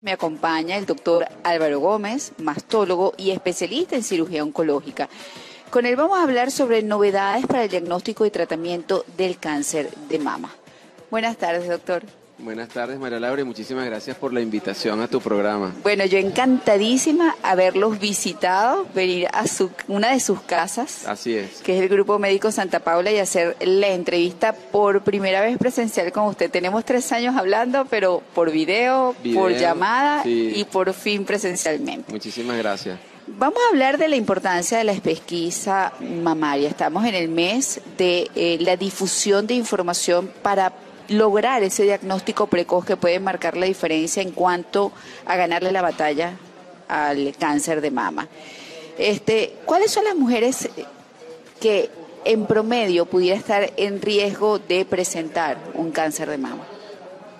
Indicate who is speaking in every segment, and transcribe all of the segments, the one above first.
Speaker 1: Me acompaña el doctor Álvaro Gómez, mastólogo y especialista en cirugía oncológica. Con él vamos a hablar sobre novedades para el diagnóstico y tratamiento del cáncer de mama. Buenas tardes, doctor.
Speaker 2: Buenas tardes, María Laura, y muchísimas gracias por la invitación a tu programa.
Speaker 1: Bueno, yo encantadísima haberlos visitado, venir a su, una de sus casas.
Speaker 2: Así es.
Speaker 1: Que es el Grupo Médico Santa Paula y hacer la entrevista por primera vez presencial con usted. Tenemos tres años hablando, pero por video, por llamada y por fin presencialmente.
Speaker 2: Muchísimas gracias.
Speaker 1: Vamos a hablar de la importancia de la pesquisa mamaria. Estamos en el mes de eh, la difusión de información para lograr ese diagnóstico precoz que puede marcar la diferencia en cuanto a ganarle la batalla al cáncer de mama. Este, ¿Cuáles son las mujeres que en promedio pudiera estar en riesgo de presentar un cáncer de mama?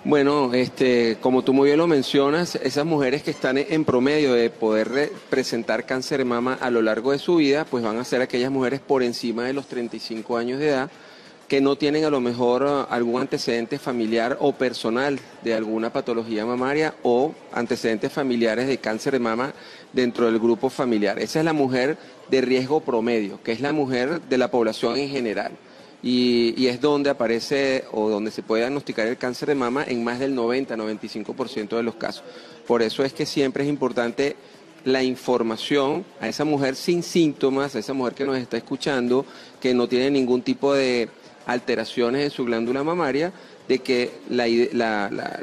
Speaker 2: Bueno, este, como tú muy bien lo mencionas, esas mujeres que están en promedio de poder presentar cáncer de mama a lo largo de su vida, pues van a ser aquellas mujeres por encima de los 35 años de edad, que no tienen a lo mejor uh, algún antecedente familiar o personal de alguna patología mamaria o antecedentes familiares de cáncer de mama dentro del grupo familiar. Esa es la mujer de riesgo promedio, que es la mujer de la población en general. Y, es donde aparece o donde se puede diagnosticar el cáncer de mama en más del 90-95% de los casos. Por eso es que siempre es importante la información a esa mujer sin síntomas, a esa mujer que nos está escuchando, que no tiene ningún tipo de alteraciones en su glándula mamaria, de que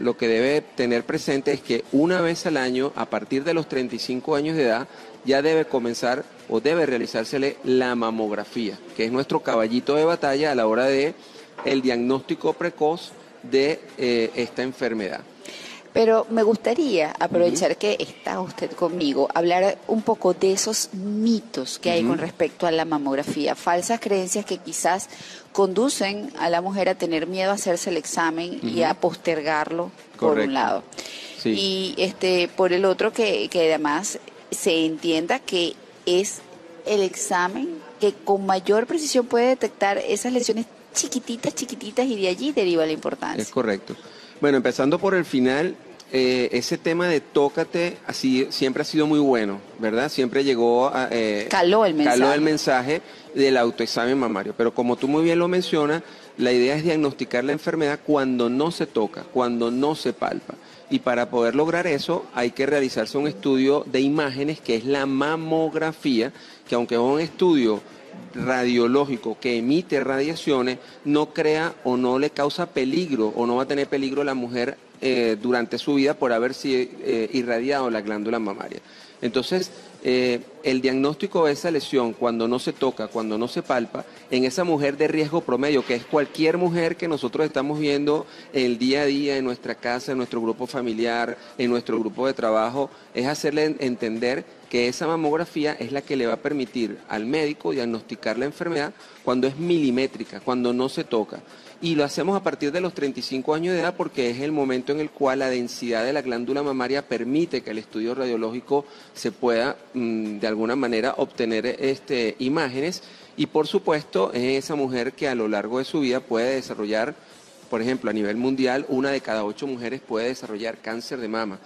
Speaker 2: lo que debe tener presente es que una vez al año, a partir de los 35 años de edad, ya debe comenzar o debe realizársele la mamografía, que es nuestro caballito de batalla a la hora de el diagnóstico precoz de eh, esta enfermedad.
Speaker 1: Pero me gustaría aprovechar que está usted conmigo, hablar un poco de esos mitos que hay con respecto a la mamografía, falsas creencias que quizás conducen a la mujer a tener miedo a hacerse el examen y a postergarlo por un lado. Y este por el otro que, que además se entienda que es el examen que con mayor precisión puede detectar esas lesiones chiquititas, chiquititas y de allí deriva la importancia.
Speaker 2: Es correcto. Bueno, empezando por el final, eh, ese tema de tócate así siempre ha sido muy bueno, ¿verdad? Siempre llegó a,
Speaker 1: eh, caló el mensaje.
Speaker 2: Caló el mensaje del autoexamen mamario. Pero como tú muy bien lo mencionas, la idea es diagnosticar la enfermedad cuando no se toca, cuando no se palpa. Y para poder lograr eso hay que realizarse un estudio de imágenes que es la mamografía, que aunque es un estudio radiológico que emite radiaciones, no crea o no le causa peligro o no va a tener peligro la mujer eh, durante su vida por haber sido eh, irradiado la glándula mamaria. Entonces, eh, el diagnóstico de esa lesión, cuando no se toca, cuando no se palpa, en esa mujer de riesgo promedio, que es cualquier mujer que nosotros estamos viendo el día a día en nuestra casa, en nuestro grupo familiar, en nuestro grupo de trabajo, es hacerle entender que esa mamografía es la que le va a permitir al médico diagnosticar la enfermedad cuando es milimétrica, cuando no se toca y lo hacemos a partir de los 35 años de edad porque es el momento en el cual la densidad de la glándula mamaria permite que el estudio radiológico se pueda mm, de alguna manera obtener este, imágenes y por supuesto es esa mujer que a lo largo de su vida puede desarrollar, por ejemplo, a nivel mundial, una de cada ocho mujeres puede desarrollar cáncer de mama.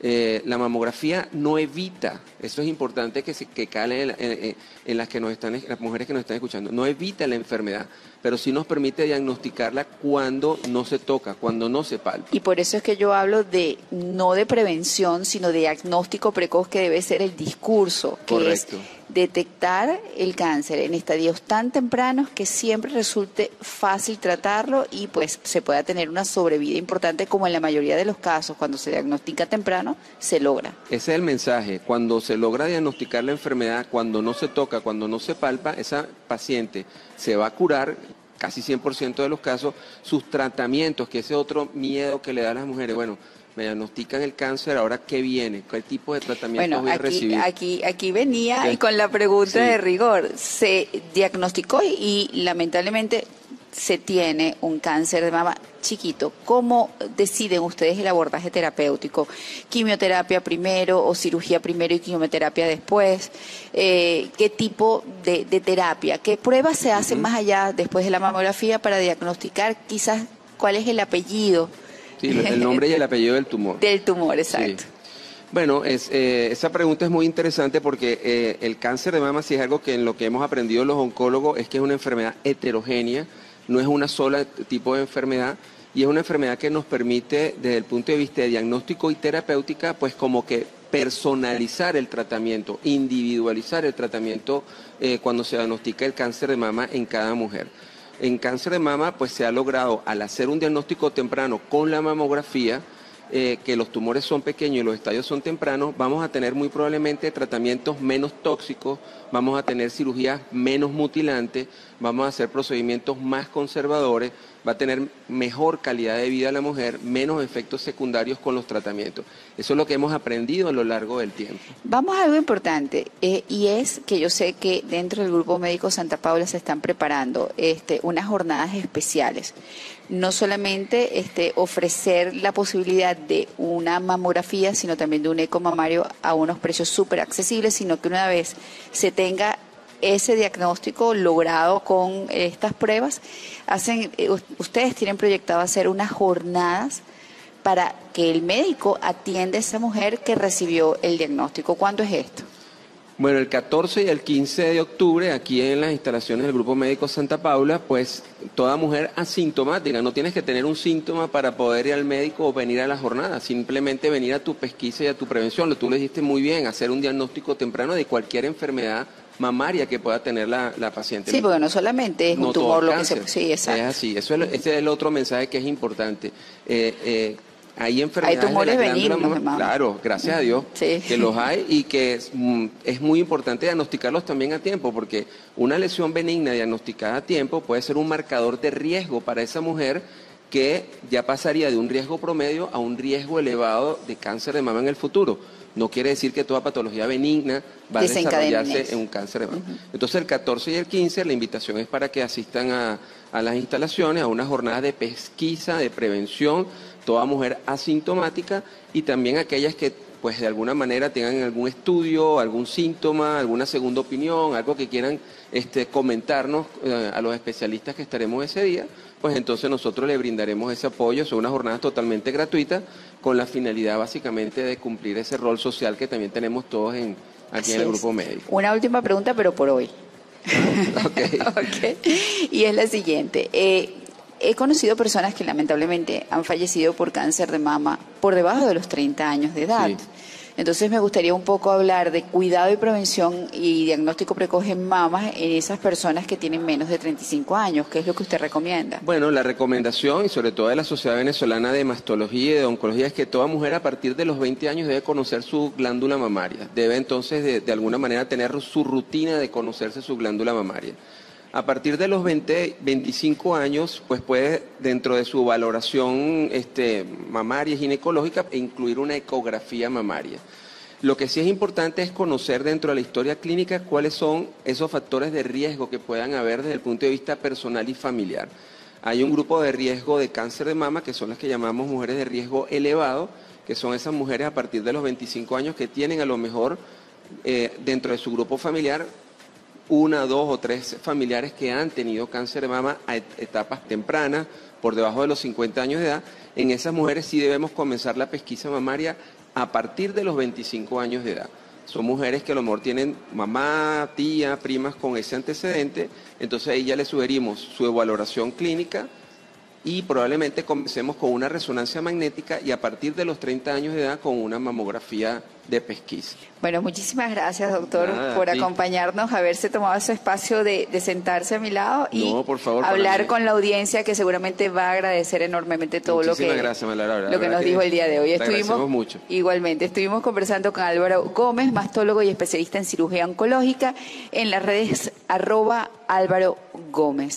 Speaker 2: Eh, la mamografía no evita, eso es importante que se que cale en, las que nos están, las mujeres que nos están escuchando, no evita la enfermedad, pero sí nos permite diagnosticarla cuando no se toca, cuando no se palpa.
Speaker 1: Y por eso es que yo hablo de no de prevención, sino de diagnóstico precoz que debe ser el discurso, que es detectar el cáncer en estadios tan tempranos que siempre resulte fácil tratarlo y pues se pueda tener una sobrevida importante como en la mayoría de los casos cuando se diagnostica temprano se logra.
Speaker 2: Ese es el mensaje, cuando se logra diagnosticar la enfermedad, cuando no se toca, cuando no se palpa, esa paciente se va a curar casi 100% de los casos, sus tratamientos, que ese otro miedo que le da a las mujeres, bueno, me diagnostican el cáncer, ahora qué viene, qué tipo de tratamiento voy a recibir.
Speaker 1: Aquí, aquí venía y con la pregunta de rigor, se diagnosticó y, lamentablemente se tiene un cáncer de mama chiquito, ¿cómo deciden ustedes el abordaje terapéutico? ¿Quimioterapia primero o cirugía primero y quimioterapia después? Eh, ¿Qué tipo de, terapia? ¿Qué pruebas se hacen más allá después de la mamografía para diagnosticar quizás cuál es el apellido?
Speaker 2: Sí, el nombre y el apellido del tumor.
Speaker 1: Del tumor, exacto.
Speaker 2: Bueno, es, eh, esa pregunta es muy interesante porque eh, el cáncer de mama, si es algo que en lo que hemos aprendido los oncólogos, es que es una enfermedad heterogénea, no es una sola tipo de enfermedad y es una enfermedad que nos permite, desde el punto de vista de diagnóstico y terapéutica, pues como que personalizar el tratamiento, individualizar el tratamiento eh, cuando se diagnostica el cáncer de mama en cada mujer. En cáncer de mama, pues se ha logrado, al hacer un diagnóstico temprano con la mamografía, eh, que los tumores son pequeños y los estadios son tempranos, vamos a tener muy probablemente tratamientos menos tóxicos, vamos a tener cirugías menos mutilantes, vamos a hacer procedimientos más conservadores, va a tener mejor calidad de vida la mujer, menos efectos secundarios con los tratamientos. Eso es lo que hemos aprendido a lo largo del tiempo.
Speaker 1: Vamos a algo importante, eh, y es que yo sé que dentro del Grupo Médico Santa Paula se están preparando este, unas jornadas especiales no solamente este, ofrecer la posibilidad de una mamografía, sino también de un eco mamario a unos precios súper accesibles, sino que una vez se tenga ese diagnóstico logrado con estas pruebas, hacen, eh, ustedes tienen proyectado hacer unas jornadas para que el médico atienda a esa mujer que recibió el diagnóstico. ¿Cuándo es esto?
Speaker 2: Bueno, el 14 y el 15 de octubre, aquí en las instalaciones del Grupo Médico Santa Paula, pues toda mujer asintomática, no tienes que tener un síntoma para poder ir al médico o venir a la jornada, simplemente venir a tu pesquisa y a tu prevención. Lo tú le dijiste muy bien, hacer un diagnóstico temprano de cualquier enfermedad mamaria que pueda tener la, paciente.
Speaker 1: Sí, porque no solamente es un tumor lo que se... Sí, exacto.
Speaker 2: Es así, Eso es, ese es el otro mensaje que es importante. Eh, eh, hay enfermedades
Speaker 1: hay tumores
Speaker 2: benignos, claro, gracias a Dios que los hay y que mm, es, muy importante diagnosticarlos también a tiempo porque una lesión benigna diagnosticada a tiempo puede ser un marcador de riesgo para esa mujer que ya pasaría de un riesgo promedio a un riesgo elevado de cáncer de mama en el futuro. No quiere decir que toda patología benigna va a desarrollarse en un cáncer de mama. Entonces el 14 y el 15 la invitación es para que asistan a, a las instalaciones, a una jornada de pesquisa, de prevención, toda mujer asintomática y también aquellas que pues de alguna manera tengan algún estudio, algún síntoma, alguna segunda opinión, algo que quieran este, comentarnos eh, a los especialistas que estaremos ese día, pues entonces nosotros le brindaremos ese apoyo. Son unas jornadas totalmente gratuitas con la finalidad básicamente de cumplir ese rol social que también tenemos todos en, aquí en el grupo médico.
Speaker 1: Una última pregunta, pero por hoy. Y es la siguiente. Eh, He conocido personas que lamentablemente han fallecido por cáncer de mama por debajo de los 30 años de edad. Entonces me gustaría un poco hablar de cuidado y prevención y diagnóstico precoz en mamas en esas personas que tienen menos de 35 años. ¿Qué es lo que usted recomienda?
Speaker 2: Bueno, la recomendación y sobre todo de la Sociedad Venezolana de Mastología y de Oncología es que toda mujer a partir de los 20 años debe conocer su glándula mamaria. Debe entonces de, de alguna manera tener su rutina de conocerse su glándula mamaria. A partir de los 20, 25 años, pues puede, dentro de su valoración este, mamaria ginecológica, incluir una ecografía mamaria. Lo que sí es importante es conocer dentro de la historia clínica cuáles son esos factores de riesgo que puedan haber desde el punto de vista personal y familiar. Hay un grupo de riesgo de cáncer de mama, que son las que llamamos mujeres de riesgo elevado, que son esas mujeres a partir de los 25 años que tienen a lo mejor eh, dentro de su grupo familiar una, dos o tres familiares que han tenido cáncer de mama a etapas tempranas, por debajo de los 50 años de edad, en esas mujeres sí debemos comenzar la pesquisa mamaria a partir de los 25 años de edad. Son mujeres que a lo mejor tienen mamá, tía, primas con ese antecedente, entonces ahí ya le sugerimos su valoración clínica, y probablemente comencemos con una resonancia magnética y a partir de los 30 años de edad con una mamografía de pesquisa.
Speaker 1: Bueno, muchísimas gracias, doctor, por acompañarnos, haberse tomado ese espacio de, sentarse a mi lado y hablar con la audiencia que seguramente va a agradecer enormemente todo lo que, lo que nos dijo el día de hoy.
Speaker 2: Estuvimos mucho.
Speaker 1: Igualmente, estuvimos conversando con Álvaro Gómez, mastólogo y especialista en cirugía oncológica, en las redes arroba Álvaro Gómez.